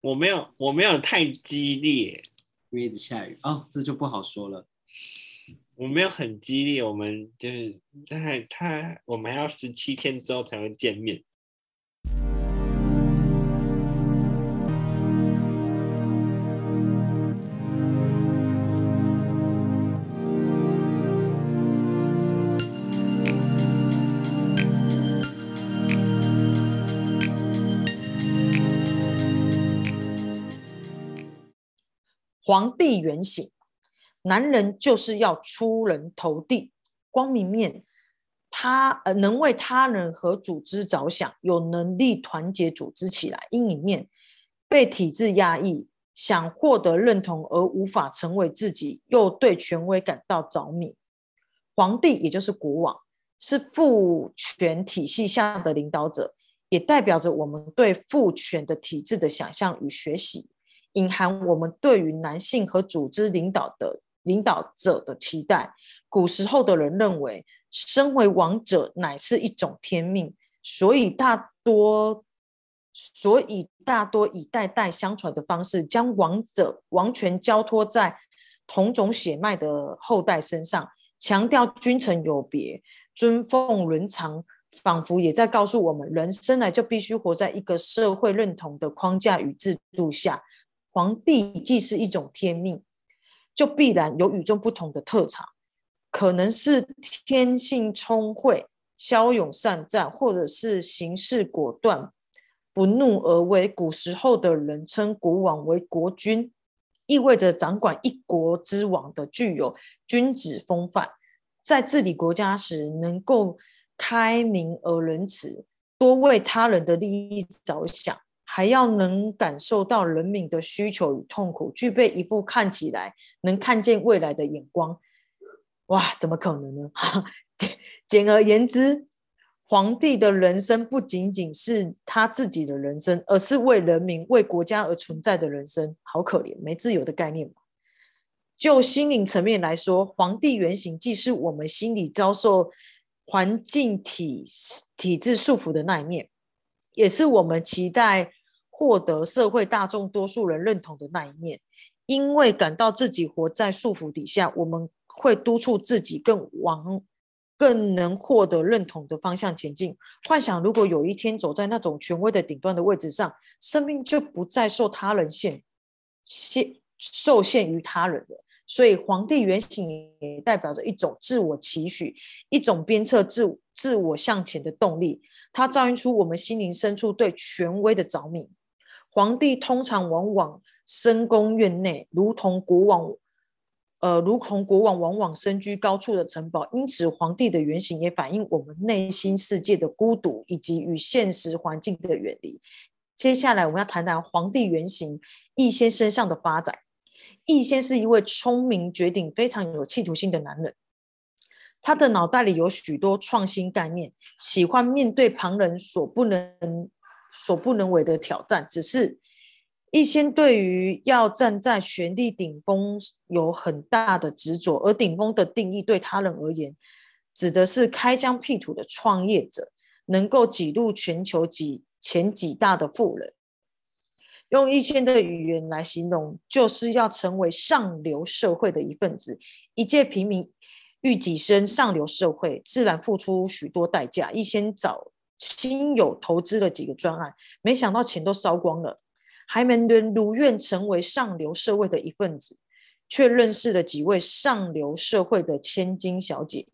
我没有，我没有太激烈，因为一直下雨哦，这就不好说了。我没有很激烈，我们就是在他，我们还要十七天之后才会见面。皇帝原型，男人就是要出人头地，光明面，他呃能为他人和组织着想，有能力团结组织起来；阴影面，被体制压抑，想获得认同而无法成为自己，又对权威感到着迷。皇帝也就是国王，是父权体系下的领导者，也代表着我们对父权的体制的想象与学习。隐含我们对于男性和组织领导的领导者的期待。古时候的人认为，身为王者乃是一种天命，所以大多，所以大多以代代相传的方式，将王者王权交托在同种血脉的后代身上，强调君臣有别，尊奉伦常，仿佛也在告诉我们，人生来就必须活在一个社会认同的框架与制度下。皇帝既是一种天命，就必然有与众不同的特长，可能是天性聪慧、骁勇善战，或者是行事果断、不怒而威。古时候的人称国王为国君，意味着掌管一国之王的具有君子风范，在治理国家时能够开明而仁慈，多为他人的利益着想。还要能感受到人民的需求与痛苦，具备一副看起来能看见未来的眼光。哇，怎么可能呢？简而言之，皇帝的人生不仅仅是他自己的人生，而是为人民、为国家而存在的人生。好可怜，没自由的概念就心灵层面来说，皇帝原型既是我们心理遭受环境体体制束缚的那一面，也是我们期待。获得社会大众多数人认同的那一面，因为感到自己活在束缚底下，我们会督促自己更往更能获得认同的方向前进。幻想如果有一天走在那种权威的顶端的位置上，生命就不再受他人限限受限于他人了。所以，皇帝原型也代表着一种自我期许，一种鞭策自自我向前的动力。它照映出我们心灵深处对权威的着迷。皇帝通常往往深宫院内，如同国王，呃，如同国王往往身居高处的城堡。因此，皇帝的原型也反映我们内心世界的孤独以及与现实环境的远离。接下来，我们要谈谈皇帝原型易先身上的发展。易先是一位聪明绝顶、非常有企图心的男人，他的脑袋里有许多创新概念，喜欢面对旁人所不能。所不能为的挑战，只是一先对于要站在权力顶峰有很大的执着，而顶峰的定义对他人而言，指的是开疆辟土的创业者，能够挤入全球几前几大的富人。用一千的语言来形容，就是要成为上流社会的一份子。一介平民欲跻身上流社会，自然付出许多代价。一先早。亲友投资了几个专案，没想到钱都烧光了，还没能如愿成为上流社会的一份子，却认识了几位上流社会的千金小姐，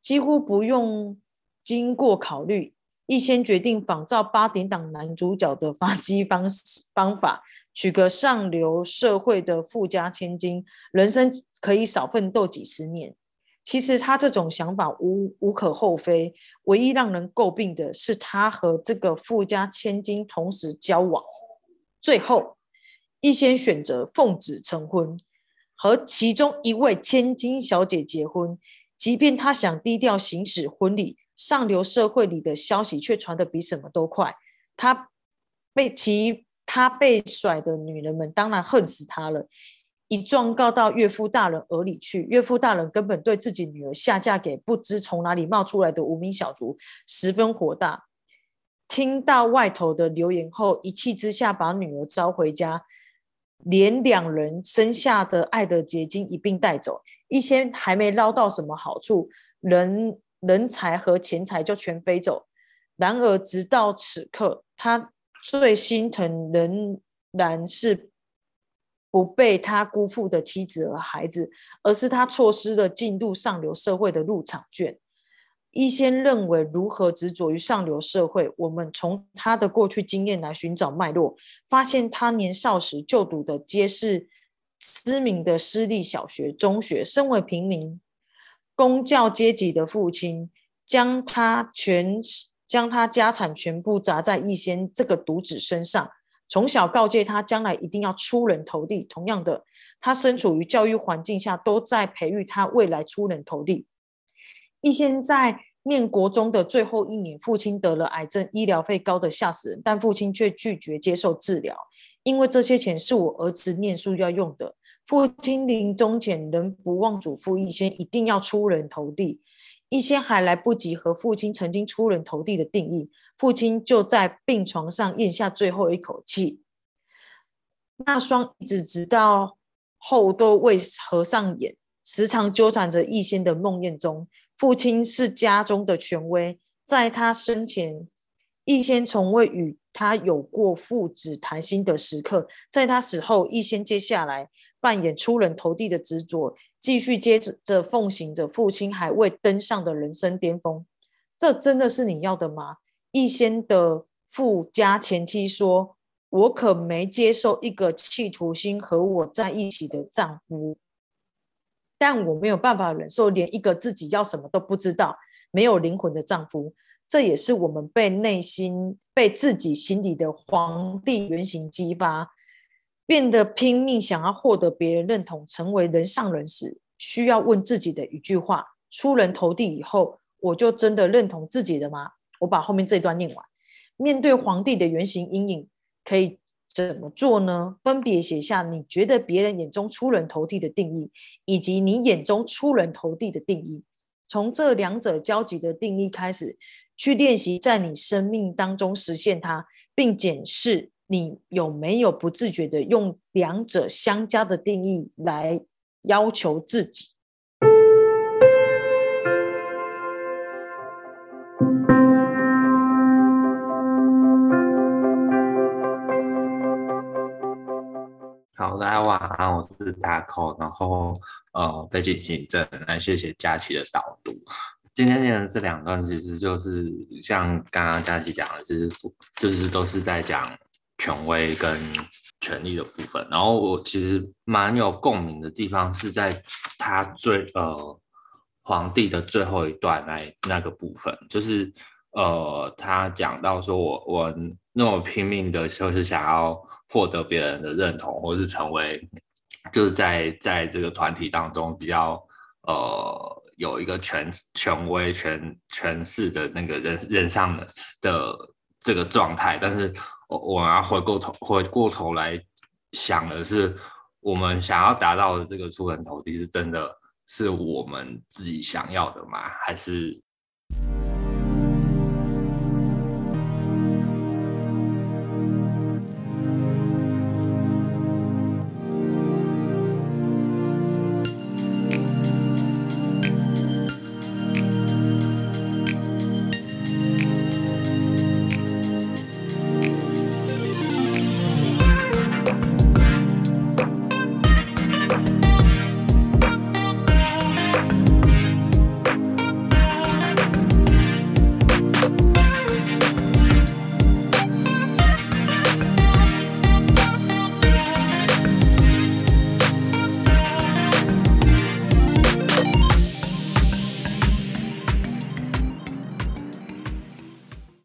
几乎不用经过考虑，一先决定仿照八点档男主角的发迹方方法，娶个上流社会的富家千金，人生可以少奋斗几十年。其实他这种想法无无可厚非，唯一让人诟病的是他和这个富家千金同时交往，最后一先选择奉子成婚，和其中一位千金小姐结婚。即便他想低调行使婚礼，上流社会里的消息却传得比什么都快。他被其他被甩的女人们当然恨死他了。一状告到岳父大人耳里去，岳父大人根本对自己女儿下嫁给不知从哪里冒出来的无名小卒十分火大。听到外头的流言后，一气之下把女儿招回家，连两人生下的爱的结晶一并带走。一些还没捞到什么好处，人人才和钱财就全飞走。然而直到此刻，他最心疼仍然是不被他辜负的妻子和孩子，而是他错失了进入上流社会的入场券。一先认为，如何执着于上流社会？我们从他的过去经验来寻找脉络，发现他年少时就读的皆是知名的私立小学、中学。身为平民、公教阶级的父亲，将他全将他家产全部砸在一先这个独子身上，从小告诫他将来一定要出人头地。同样的，他身处于教育环境下，都在培育他未来出人头地。一先在念国中的最后一年，父亲得了癌症，医疗费高的吓死人，但父亲却拒绝接受治疗，因为这些钱是我儿子念书要用的。父亲临终前仍不忘嘱咐一先一定要出人头地。一先还来不及和父亲曾经出人头地的定义，父亲就在病床上咽下最后一口气。那双一直直到后都未合上眼，时常纠缠着逸仙的梦魇中。父亲是家中的权威，在他生前，逸仙从未与他有过父子谈心的时刻。在他死后，逸仙接下来扮演出人头地的执着，继续接着奉行着父亲还未登上的人生巅峰。这真的是你要的吗？易先的富家前妻说：“我可没接受一个企图心和我在一起的丈夫。”但我没有办法忍受连一个自己要什么都不知道、没有灵魂的丈夫。这也是我们被内心、被自己心底的皇帝原型激发，变得拼命想要获得别人认同、成为人上人时，需要问自己的一句话：出人头地以后，我就真的认同自己的吗？我把后面这一段念完。面对皇帝的原型阴影，可以。怎么做呢？分别写下你觉得别人眼中出人头地的定义，以及你眼中出人头地的定义。从这两者交集的定义开始，去练习在你生命当中实现它，并检视你有没有不自觉的用两者相加的定义来要求自己。大家晚安，我是大寇，然后呃，背景行政，来谢谢佳琪的导读。今天念的这两段，其实就是像刚刚佳琪讲的，就是就是都是在讲权威跟权力的部分。然后我其实蛮有共鸣的地方是在他最呃皇帝的最后一段那那个部分，就是呃他讲到说我我那么拼命的，就是想要。获得别人的认同，或是成为，就是在在这个团体当中比较呃有一个权权威权权势的那个人人上的的这个状态。但是，我我要回过头回过头来想的是，我们想要达到的这个出人头地，是真的是我们自己想要的吗？还是